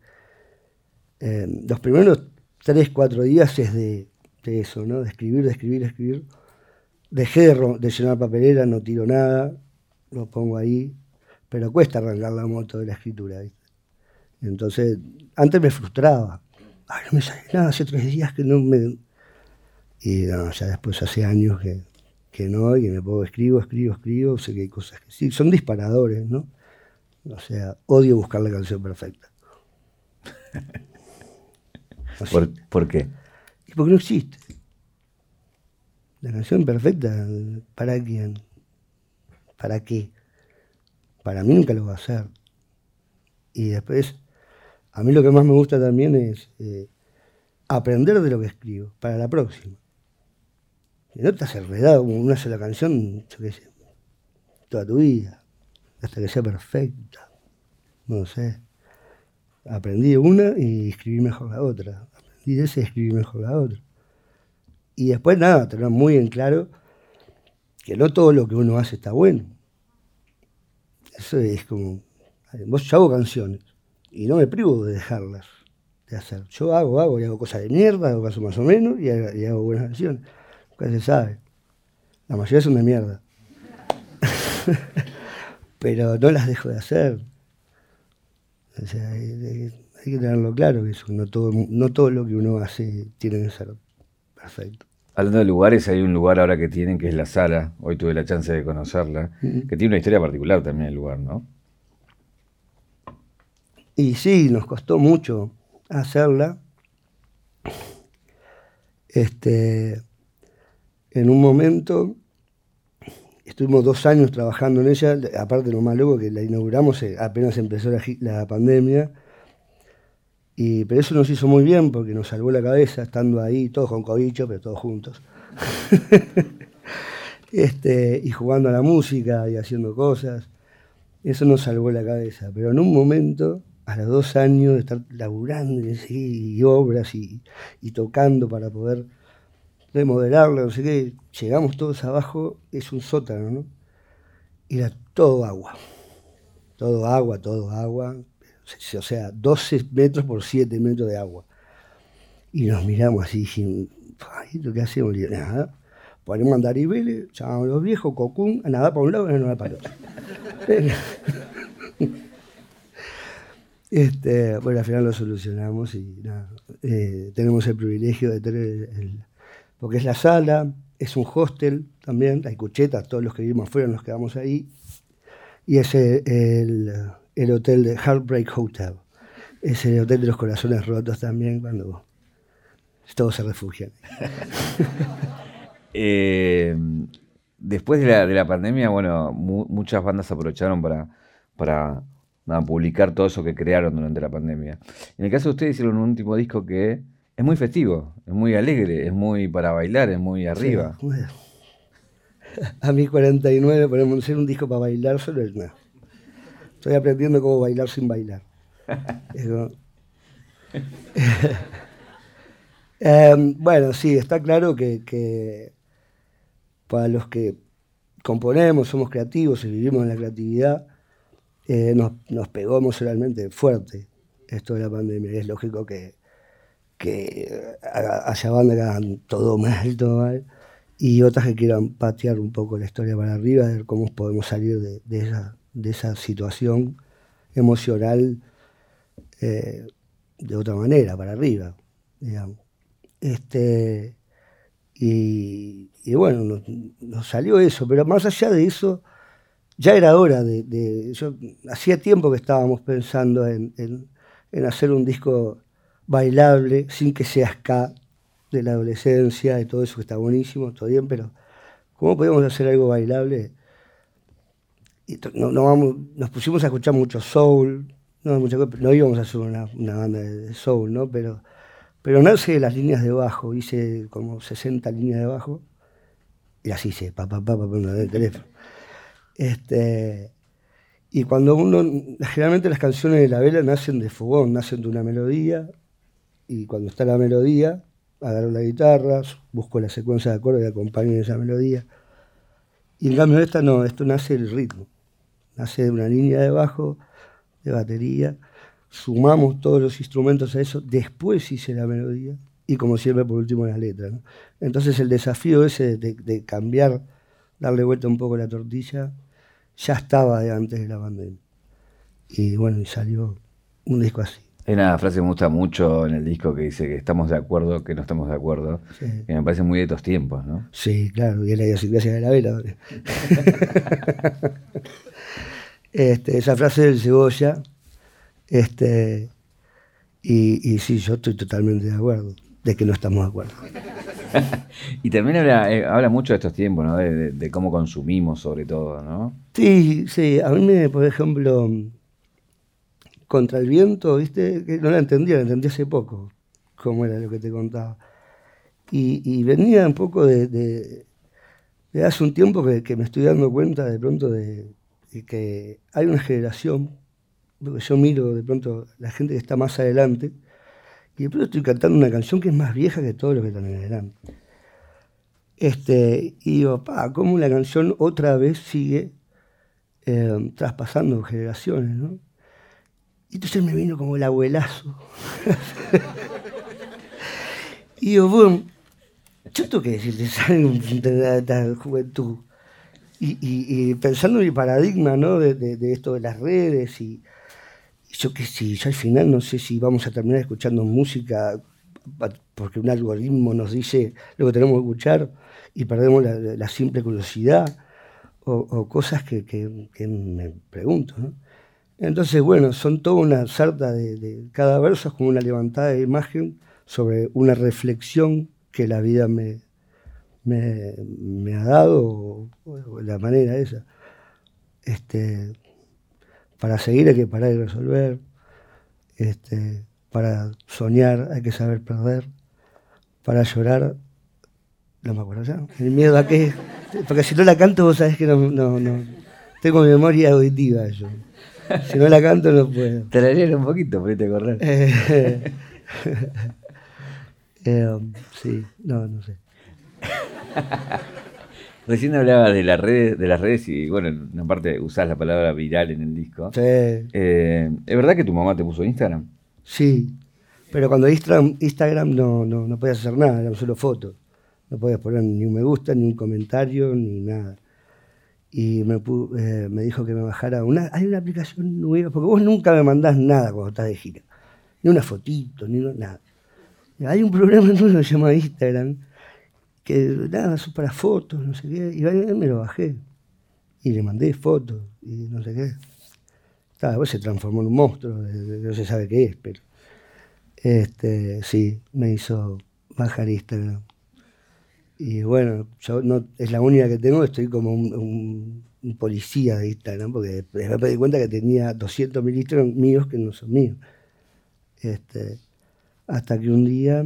eh, los primeros 3, 4 días es de, de, eso, ¿no? De escribir, de escribir, de escribir Dejé de, llenar papelera, no tiro nada, lo pongo ahí, pero cuesta arrancar la moto de la escritura. Entonces, antes me frustraba. Ay, no me sale nada, hace tres días que no me... Y no, ya después hace años que, que no, y me pongo, escribo, escribo, escribo, sé que hay cosas que sí, son disparadores, ¿no? O sea, odio buscar la canción perfecta. [LAUGHS] ¿Por, ¿Por, qué? Y porque no existe. La canción perfecta, ¿para quién? ¿Para qué? Para mí nunca lo va a hacer. Y después, a mí lo que más me gusta también es eh, aprender de lo que escribo para la próxima. Si no estás enredado como una sola canción, yo qué sé, toda tu vida, hasta que sea perfecta. No sé. Aprendí una y escribí mejor la otra. Aprendí esa y escribí mejor la otra. Y después nada, tener muy en claro que no todo lo que uno hace está bueno. Eso es como, vos yo hago canciones y no me privo de dejarlas de hacer. Yo hago, hago y hago cosas de mierda, hago cosas más o menos y hago, buenas canciones. Nunca se sabe. La mayoría son de mierda. [LAUGHS] Pero no las dejo de hacer. O sea, hay, que tenerlo claro que eso, no todo, no todo lo que uno hace tiene que ser perfecto. Hablando de lugares, hay un lugar ahora que tienen que es la sala. Hoy tuve la chance de conocerla, que tiene una historia particular también el lugar, ¿no? Y sí, nos costó mucho hacerla. Este, en un momento estuvimos dos años trabajando en ella, aparte lo más loco que la inauguramos eh, apenas empezó la pandemia y, pero eso nos hizo muy bien porque nos salvó la cabeza estando ahí, todos con cobicho, pero todos juntos. [LAUGHS] este, y jugando a la música y haciendo cosas. Eso nos salvó la cabeza. Pero en un momento, a los dos años de estar laburando y, obras y, tocando para poder remodelarla, no sé qué, llegamos todos abajo, es un sótano, ¿no? Era todo agua. Todo agua, todo agua o sea, 12 metros por 7 metros de agua. Y nos miramos así, dijimos, ¿lo que hacemos? Y nada, ponemos andaribeles, llamamos a los viejos, cocún, a nada para un lado y a nada para el otro. [LAUGHS] este, bueno, al final lo solucionamos y nada, eh, tenemos el privilegio de tener el, porque es la sala, es un hostel también, hay cuchetas, todos los que vivimos afuera nos quedamos ahí, y es el, el hotel de Heartbreak Hotel. Es el hotel de los corazones rotos también cuando todos se refugian. [LAUGHS] Eh, después de la, de la pandemia, bueno, muchas bandas aprovecharon para publicar todo eso que crearon durante la pandemia. En el caso de ustedes hicieron un último disco que es muy festivo, es muy alegre, es muy para bailar, es muy arriba. a mí 49 podemos hacer un disco para bailar solo es nada. Estoy aprendiendo cómo bailar sin bailar. [LAUGHS] [LAUGHS] Em, bueno, sí, está claro que, para los que componemos, somos creativos y vivimos en la creatividad, eh, nos, nos, pegó emocionalmente fuerte esto de la pandemia. es lógico que, que haya bandas que hagan todo mal, todo mal y otras que quieran patear un poco la historia para arriba, ver cómo podemos salir de, esa, de esa, situación emocional eh, de otra manera, para arriba. Este, y, bueno, nos, salió eso, pero más allá de eso, ya era hora de... yo, hacía tiempo que estábamos pensando en, en hacer un disco bailable, sin que sea ska, de la adolescencia, y todo eso que está buenísimo, todo bien, pero ¿cómo podemos hacer algo bailable? Y no, vamos, nos pusimos a escuchar mucho soul, no, no íbamos a hacer una, banda de soul, ¿no? Pero, pero nace de las líneas de bajo, hice como 60 líneas de bajo, y así hice, pa, pa, pa, pa, pa teléfono. Este, y cuando uno, generalmente las canciones de la vela nacen de fogón, nacen de una melodía, y cuando está la melodía, agarro la guitarra, busco la secuencia de acordes que acompañen esa melodía. Y en cambio esta no, esto nace del ritmo, nace de una línea de bajo, de batería, sumamos todos los instrumentos a eso, después hice la melodía y como siempre por último la letra. Entonces el desafío ese de, cambiar, darle vuelta un poco la tortilla, ya estaba de antes de la pandemia. Y bueno, y salió un disco así. Hay una frase que me gusta mucho en el disco que dice que estamos de acuerdo, que no estamos de acuerdo. Que me parece muy de estos tiempos, ¿no? Sí, claro, y es la idiosincrasia de la vela. [LAUGHS] este, esa frase del cebolla, este, y, y, sí, yo estoy totalmente de acuerdo, de que no estamos de acuerdo. [LAUGHS] y también habla, eh, habla, mucho de estos tiempos, ¿no? De, de, cómo consumimos sobre todo, ¿no? Sí, sí, a mí me, por ejemplo contra el viento, ¿viste? Que no la entendía, la entendí hace poco, cómo era lo que te contaba. Y, venía un poco de, hace un tiempo que, me estoy dando cuenta de pronto de, que hay una generación, porque yo miro de pronto la gente que está más adelante, y de pronto estoy cantando una canción que es más vieja que todo lo que están adelante. Este, y digo, pa, cómo la canción otra vez sigue eh, traspasando generaciones, ¿no? Y entonces me vino como el abuelazo. [LAUGHS] y yo, bueno, yo tengo que decirte, [LAUGHS] de la juventud. Y, pensando en el paradigma ¿no? de, esto de las redes y, yo que sí, yo al final no sé si vamos a terminar escuchando música porque un algoritmo nos dice lo que tenemos que escuchar y perdemos la, simple curiosidad o, cosas que, que, me pregunto. ¿no? Entonces, bueno, son toda una sarta de, cada verso es como una levantada de imagen sobre una reflexión que la vida me, ha dado, o, la manera esa. Este, para seguir hay que parar y resolver. Este, para soñar hay que saber perder. Para llorar, no me acuerdo ya. El miedo a qué. Porque si no la canto, vos sabés que no, no, no. Tengo memoria auditiva yo. [LAUGHS] Si no la canto, no puedo. Te la leer un poquito, ponete a correr. Eh, [LAUGHS] eh, sí, no, no sé. [LAUGHS] Recién hablabas de las redes, de las redes y bueno, en una parte usás la palabra viral en el disco. Sí. Eh, ¿Es verdad que tu mamá te puso Instagram? Sí, pero cuando Instagram, Instagram no, no, no podías hacer nada, eran solo fotos. No podías poner ni un me gusta, ni un comentario, ni nada y me, eh, me, dijo que me bajara una. Hay una aplicación nueva, porque vos nunca me mandás nada cuando estás de gira. Ni una fotito, ni nada. Hay un programa nuevo que se llama Instagram, que nada, eso para fotos, no sé qué. Y me lo bajé. Y le mandé fotos, y no sé qué. después se transformó en un monstruo, no se sabe qué es, pero. Este, sí, me hizo bajar Instagram. Y bueno, yo no, es la única que tengo, estoy como un, policía de Instagram, porque después me di cuenta que tenía 200 mil míos que no son míos. Este, hasta que un día,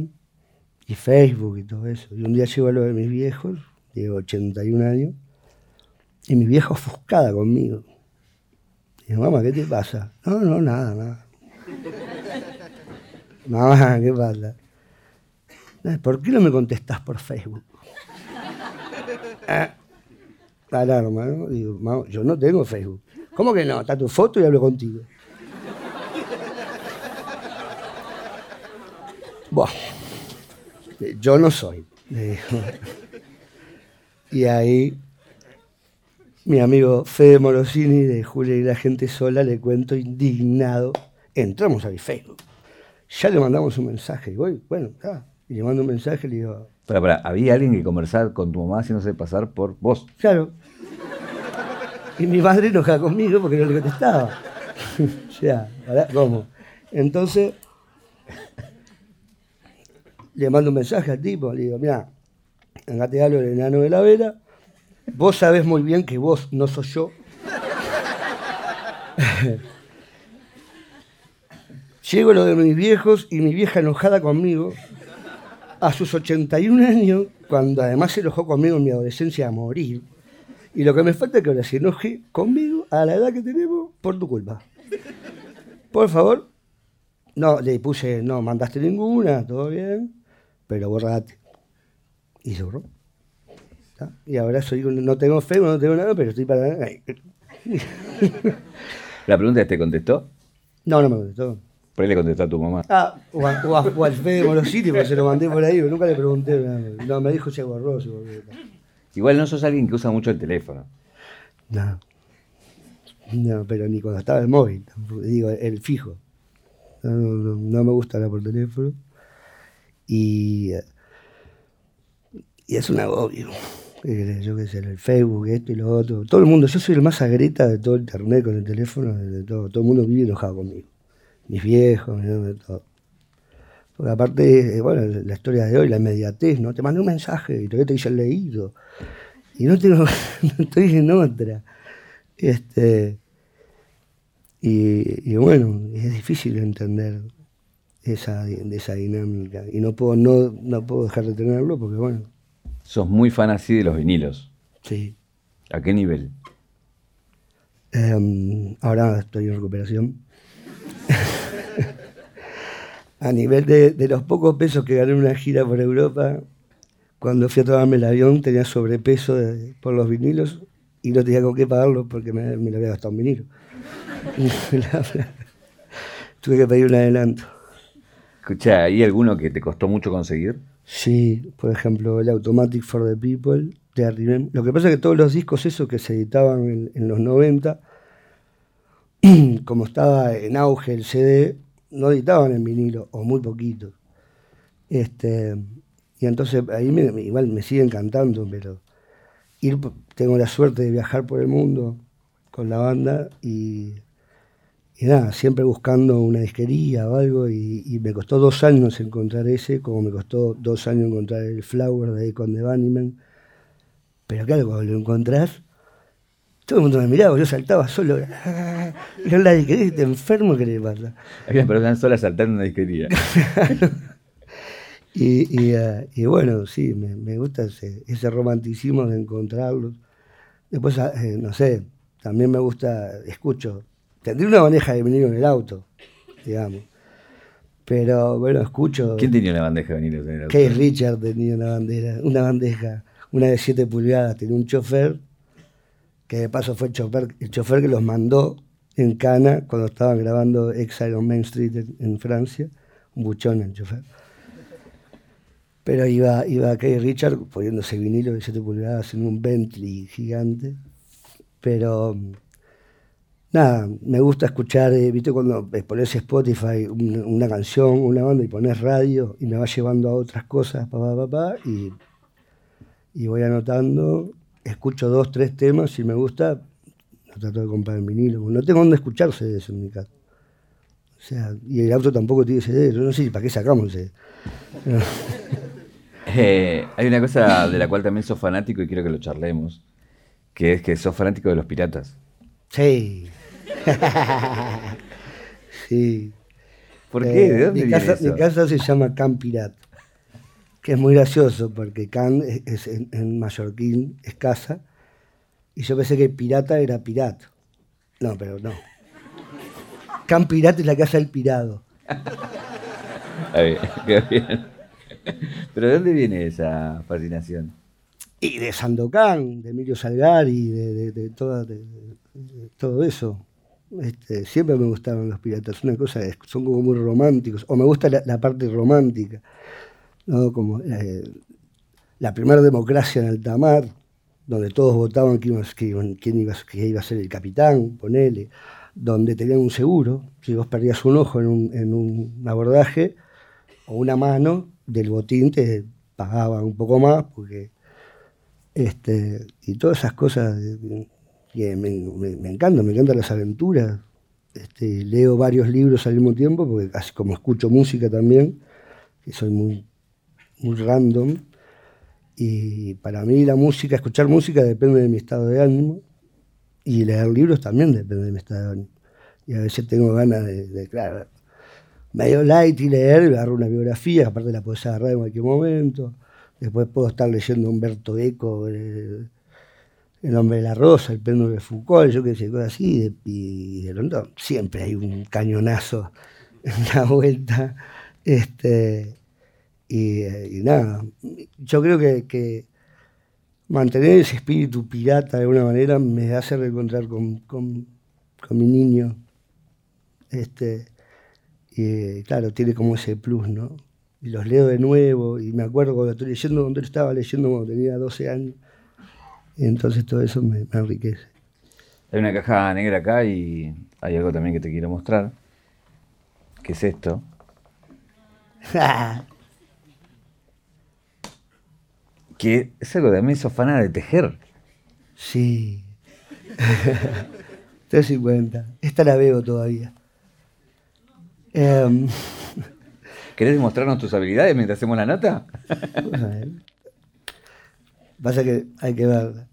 y Facebook y todo eso, y un día llego a lo de mis viejos, llevo 81 años, y mi vieja ofuscada conmigo. Digo, mamá, ¿qué te pasa? No, no, nada, nada. [LAUGHS] mamá, ¿qué pasa? ¿Por qué no me contestás por Facebook? Ah, alarma, ¿no? Digo, yo no tengo Facebook. ¿Cómo que no? Está tu foto y hablo contigo. Bueno, yo no soy. Y ahí mi amigo Fede Morosini de Julia y la gente sola le cuento indignado. Entramos a mi Facebook. Ya le mandamos un mensaje y voy, bueno, y le mando un mensaje y le digo. ¿Había alguien que conversar con tu mamá haciéndose pasar por vos? Claro. Y mi madre enojaba conmigo porque no le contestaba. o sea, ¿cómo? Entonces, le mando un mensaje al tipo, le digo, mira, acá te hablo el enano de la vera, Vos sabés muy bien que vos no sos yo. [LAUGHS] Llego lo de mis viejos y mi vieja enojada conmigo, a sus 81 años, cuando además se enojó conmigo en mi adolescencia a morir. Y lo que me falta es que ahora se enoje conmigo a la edad que tenemos por tu culpa. Por favor. No, le puse, no mandaste ninguna, todo bien, pero borrate. Y se borró. Y ahora soy, no tengo fe, no tengo nada, pero estoy para... [LAUGHS] La pregunta es, ¿te contestó? No, no me contestó. Por ahí le contestó a tu mamá. Ah, o, a, o, al Fede Morositi, porque se lo mandé por ahí, nunca le pregunté. No, me dijo se borró, se borró. Igual no sos alguien que usa mucho el teléfono. No. No, pero ni cuando estaba el móvil, digo, el fijo. No, no, me gusta hablar por teléfono. Y, y es un agobio yo qué sé, el Facebook, esto y lo otro. Todo el mundo, yo soy el más agreta de todo el internet con el teléfono, de todo. Todo el mundo vive enojado conmigo. Mis viejos, todo. Porque aparte, eh, bueno, la historia de hoy, la inmediatez, ¿no? Te mandé un mensaje y todavía te dice el leído. Y no tengo, [LAUGHS] no estoy en otra. Este, y, bueno, es difícil entender esa, esa dinámica. Y no puedo, no, no puedo dejar de tenerlo porque, bueno, Sos muy fan así de los vinilos. Sí. ¿A qué nivel? Em, ahora estoy en recuperación. [LAUGHS] a nivel de, los pocos pesos que gané en una gira por Europa, cuando fui a tomarme el avión tenía sobrepeso por los vinilos y no tenía con qué pagarlo porque me, lo había gastado un vinilo. [LAUGHS] Tuve que pedir un adelanto. Escucha, ¿hay alguno que te costó mucho conseguir? Sí, por ejemplo, el Automatic for the People de Lo que pasa es que todos los discos esos que se editaban en, los 90, [CLEARS THROAT] como estaba en auge el CD, no editaban en vinilo, o muy poquito. Este, y entonces ahí igual me sigue encantando, pero ir, tengo la suerte de viajar por el mundo con la banda y nada, siempre buscando una disquería o algo, y, me costó dos años encontrar ese, como me costó dos años encontrar el Flower de Icon de Bunnyman. Pero claro, cuando lo encontrás, todo el mundo me miraba, yo saltaba solo. Era la disquería, este enfermo que le pasa. Había personas solas saltando en una disquería. y, uh, [LAUGHS] y, bueno, sí, me, me gusta ese, ese, romanticismo de encontrarlos. Después, eh, no sé, también me gusta, escucho Tendría una bandeja de vinilo en el auto, digamos. Pero bueno, escucho. ¿Quién tenía una bandeja de vinilo en el auto? Keith Richard tenía una bandera, una bandeja, una de 7 pulgadas, tenía un chofer, que de paso fue el chofer, el que los mandó en Cana cuando estaban grabando Exile on Main Street en, Francia, un buchón el chofer. Pero iba, iba Keith Richard poniéndose vinilo de 7 pulgadas en un Bentley gigante. Pero nada, me gusta escuchar, eh, viste, cuando pones Spotify una, canción, una banda y pones radio y me va llevando a otras cosas, papá, papá, y, y voy anotando, escucho dos, tres temas, si me gusta, no trato de comprar el vinilo. No tengo dónde escucharse de eso en mi casa. O sea, y el auto tampoco tiene CD, yo no sé para qué sacamos CD. [LAUGHS] Eh, hay una cosa de la cual también sos fanático y quiero que lo charlemos, que es que sos fanático de los piratas. Sí. [LAUGHS] sí. ¿Por qué? Eh, ¿De dónde mi, viene casa, eso? mi casa se llama Can Pirat, que es muy gracioso porque Can es, es en, en mallorquín es casa, y yo pensé que pirata era pirata. No, pero no. Can Pirat es la casa del pirado. Está bien, quedó bien. Pero ¿de dónde viene esa fascinación? Y de Sandokan, de Emilio Salgari, de, de, de toda- de todo eso. Este, siempre me gustaron los piratas. Una cosa es, son como muy románticos. O me gusta la, la parte romántica. ¿No? Como eh, la primera democracia en alta mar, donde todos votaban quién iba, quién iba, iba a ser el capitán, ponele, donde tenían un seguro. Si vos perdías un ojo en un, en un abordaje o una mano del botín, te pagaban un poco más porque este, y todas esas cosas de- que me, me- me encantan, me encantan las aventuras. Este, leo varios libros al mismo tiempo, porque así como escucho música también, que soy muy, muy random. Y para mí la música, escuchar música depende de mi estado de ánimo. Y leer libros también depende de mi estado de ánimo. Y a veces tengo ganas de, claro, medio light y leer, agarro una biografía, aparte la puedes agarrar en cualquier momento. Después puedo estar leyendo Humberto Eco, eh, El hombre de la rosa, El péndulo de Foucault, yo qué sé, cosas así. de- y de pronto siempre hay un cañonazo en la vuelta. Este, y, y nada, yo creo que, que mantener ese espíritu pirata de alguna manera me hace reencontrar con, con- con mi niño. Este, y claro, tiene como ese plus, ¿no? Y los leo de nuevo, y me acuerdo cuando estoy leyendo, cuando estaba leyendo cuando tenía 12 años. Y entonces todo eso me, me enriquece. Hay una caja negra acá y hay algo también que te quiero mostrar. ¿Qué es esto? [LAUGHS] Que es algo de mí, sos fana de tejer. sí. [LAUGHS] 350. Esta la veo todavía. Em, [LAUGHS] ¿Querés mostrarnos tus habilidades mientras hacemos la nota? Pasa que hay que verla.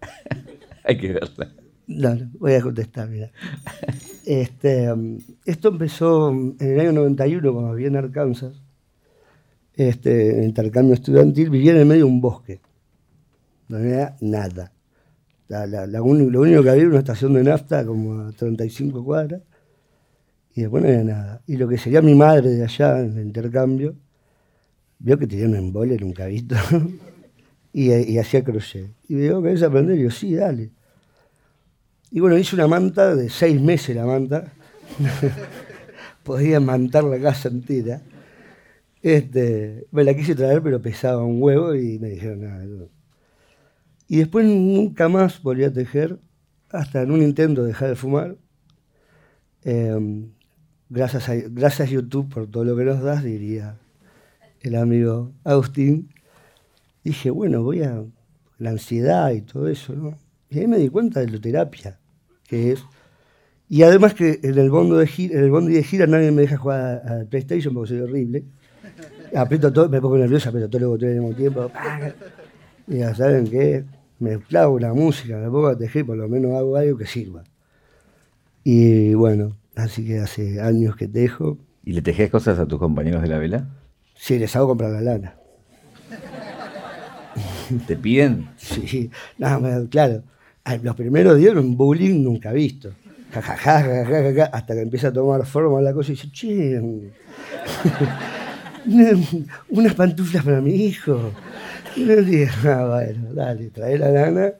[LAUGHS] Hay que verla. No, no, voy a contestar, mira. Este, um, esto empezó en el año 91, cuando vivía en Arkansas, este, intercambio estudiantil, vivía en el medio de un bosque. No había nada. La- la- lo único que había era una estación de nafta como a 35 cuadras, y después no había nada. Y lo que sería mi madre de allá, en el intercambio, vio que tenía un embole, en un cabito, [LAUGHS] y, y hacía crochet. Y me dijo, ¿querés aprender? Y yo, sí, dale. Y bueno, hice una manta de seis meses la manta. [LAUGHS] Podía mantar la casa entera. Este, me la quise traer, pero pesaba un huevo y me dijeron nada. no". Y después nunca más volví a tejer, hasta en un intento de dejar de fumar. Em, gracias, a, gracias YouTube por todo lo que nos das, diría el amigo Agustín. Dije, bueno, voy a la ansiedad y todo eso, ¿no? Y ahí me di cuenta de la terapia, que es. Y además que en el, bondo de gira, en el bondi de gira nadie me deja jugar al PlayStation porque soy horrible. Aprieto todo, me pongo nervioso, aprieto todos los botones al mismo tiempo. Y ya saben qué, me clavo la música, me pongo a tejer, por lo menos hago algo que sirva. Y bueno, así que hace años que tejo. ¿Y le tejes cosas a tus compañeros de la vela? Sí, les hago comprar la lana. ¿Te piden? Sí, nada más, claro. Ay, Los primeros días un bullying nunca visto. Ja, ja, ja, hasta que empieza a tomar forma la cosa y dice, che, [LAUGHS] unas pantuflas para mi hijo. Y le digo, ah, bueno, dale, trae la lana.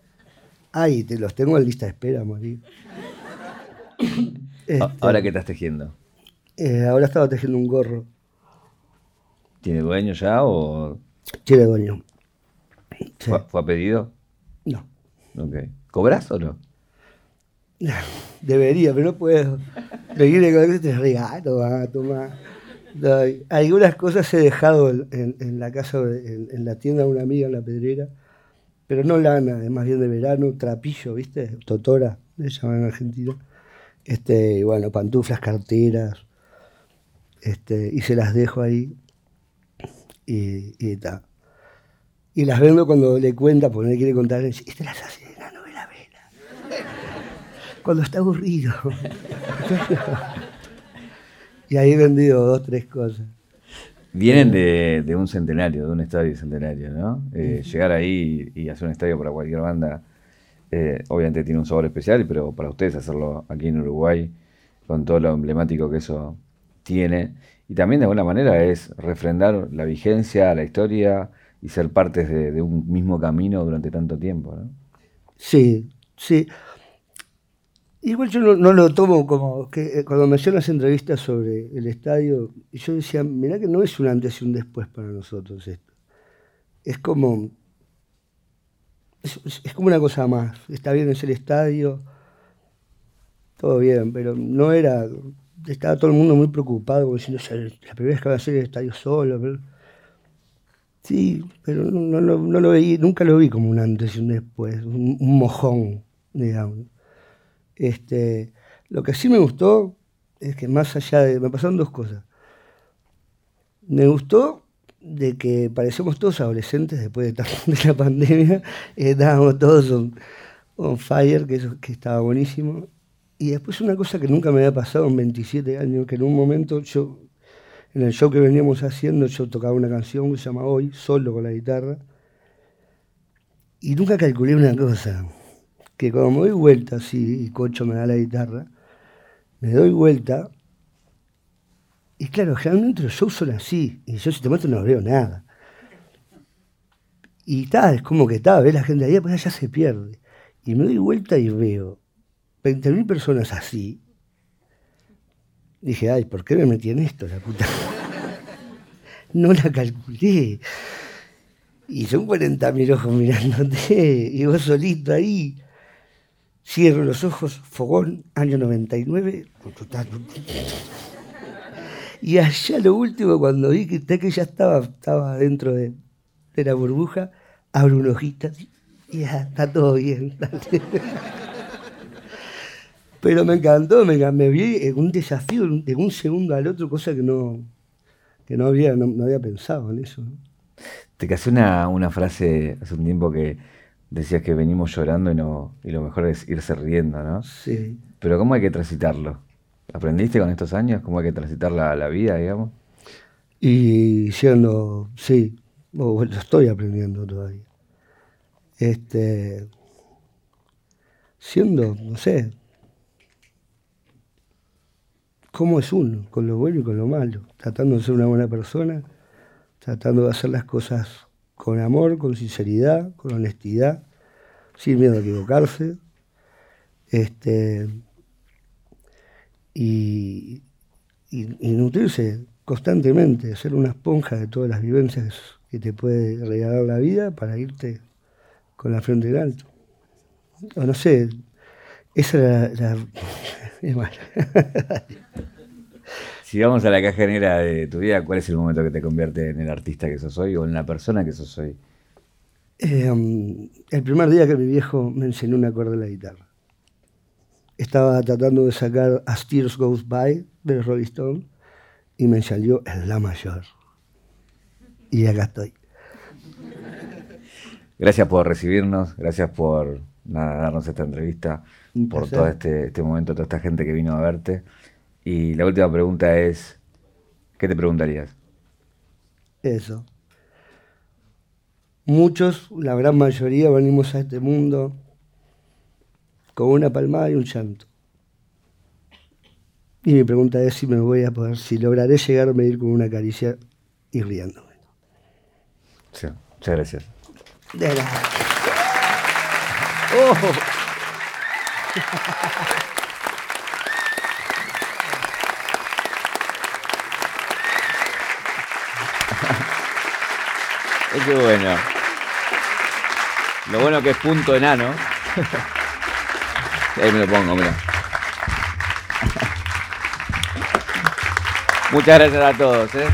Ay, te los tengo en lista de espera, morir. [COUGHS] Este, A- Ahora que estás tejiendo. eh, ahora estaba tejiendo un gorro. ¿Tiene dueño ya o Tiene dueño. Sí. fue, fue a pedido? No. Ok. ¿Cobras o no? [LAUGHS] Debería, pero no puedo. Le quiere con este regalo, va, toma. Algunas cosas he dejado en, la casa, en, la tienda de una amiga en la pedrera, pero no lana, es más bien de verano, trapillo, ¿viste? Totora, le llaman en Argentina. Este, bueno, pantuflas, carteras, este, y se las dejo ahí. Y, y. Y las vendo cuando le cuenta, porque no le quiere contar. Esta las hace de la novela vela. [LAUGHS] Cuando está aburrido. [LAUGHS] y ahí he vendido dos, tres cosas. Vienen de, un centenario, de un estadio centenario, ¿no? Eh, llegar ahí y hacer un estadio para cualquier banda, eh, obviamente tiene un sabor especial, pero para ustedes hacerlo aquí en Uruguay, con todo lo emblemático que eso tiene, y también de alguna manera es refrendar la vigencia, la historia, y ser parte de, un mismo camino durante tanto tiempo. ¿no? Sí, sí. Igual yo no, lo tomo como eh, cuando me hacían las entrevistas sobre el estadio, yo decía, mirá que no es un antes y un después para nosotros esto. Es como, es, como una cosa más. Está bien es el estadio, todo bien, pero no era, estaba todo el mundo muy preocupado, diciendo, la primera vez que va a hacer el estadio solo. Sí, pero no, lo veí, nunca lo vi como un antes y un después, un, mojón, digamos. Este, lo que sí me gustó es que más allá de. Me pasaron dos cosas. Me gustó de que parecemos todos adolescentes después de, [LAUGHS] la pandemia, [LAUGHS] estábamos todos on, fire, que eso que estaba buenísimo. Y después una cosa que nunca me había pasado en 27 años, que en un momento yo en el show que veníamos haciendo yo tocaba una canción que se llama Hoy, solo con la guitarra. Y nunca calculé una cosa, que cuando me doy vuelta, así, y Cocho me da la guitarra, me doy vuelta, y claro, generalmente los shows son así, y yo si te muestro no veo nada. Y tal, es como que tal, ves la gente ahí, pues ya se pierde. Y me doy vuelta y veo 20.000 personas así, Dije, ay, ¿por qué me metí en esto, la puta? [LAUGHS] no la calculé. Y son 40.000 ojos mirándote, y vos solito ahí. Cierro los ojos, fogón, año 99. Y allá lo último, cuando vi que, ya estaba, estaba dentro de, la burbuja, abro un ojito y ya está todo bien. [LAUGHS] Pero me encantó, me, me vi en un desafío de un segundo al otro, cosa que no, que no, había, no, había pensado en eso. Te casé una, una frase hace un tiempo que decías que venimos llorando y, no, y lo mejor es irse riendo, ¿no? Sí. Pero ¿cómo hay que transitarlo? ¿Aprendiste con estos años cómo hay que transitar la, la vida, digamos? Y siendo, sí, lo estoy aprendiendo todavía. Este, siendo, no sé, cómo es uno, con lo bueno y con lo malo, tratando de ser una buena persona, tratando de hacer las cosas con amor, con sinceridad, con honestidad, sin miedo a equivocarse. Este, y, nutrirse constantemente, ser una esponja de todas las vivencias que te puede regalar la vida para irte con la frente en alto. O no sé, esa era la, [LAUGHS] si vamos a la caja negra de tu vida, ¿cuál es el momento que te convierte en el artista que sos hoy o en la persona que sos hoy? Em, el primer día que mi viejo me enseñó un acorde de la guitarra. Estaba tratando de sacar As Tears Goes By de Rolling Stone y me salió en La Mayor. Y acá estoy. Gracias por recibirnos, gracias por darnos esta entrevista por todo este, este, momento, toda esta gente que vino a verte. Y la última pregunta es, ¿qué te preguntarías? Eso. Muchos, la gran mayoría, venimos a este mundo con una palmada y un llanto. Y mi pregunta es si me voy a poder, si lograré llegar a medir con una caricia y riéndome. Sí, muchas gracias. De nada. Oh. [LAUGHS] Qué bueno. Lo bueno que es punto enano. [LAUGHS] Ahí me lo pongo, mira. Muchas gracias a todos. ¿eh?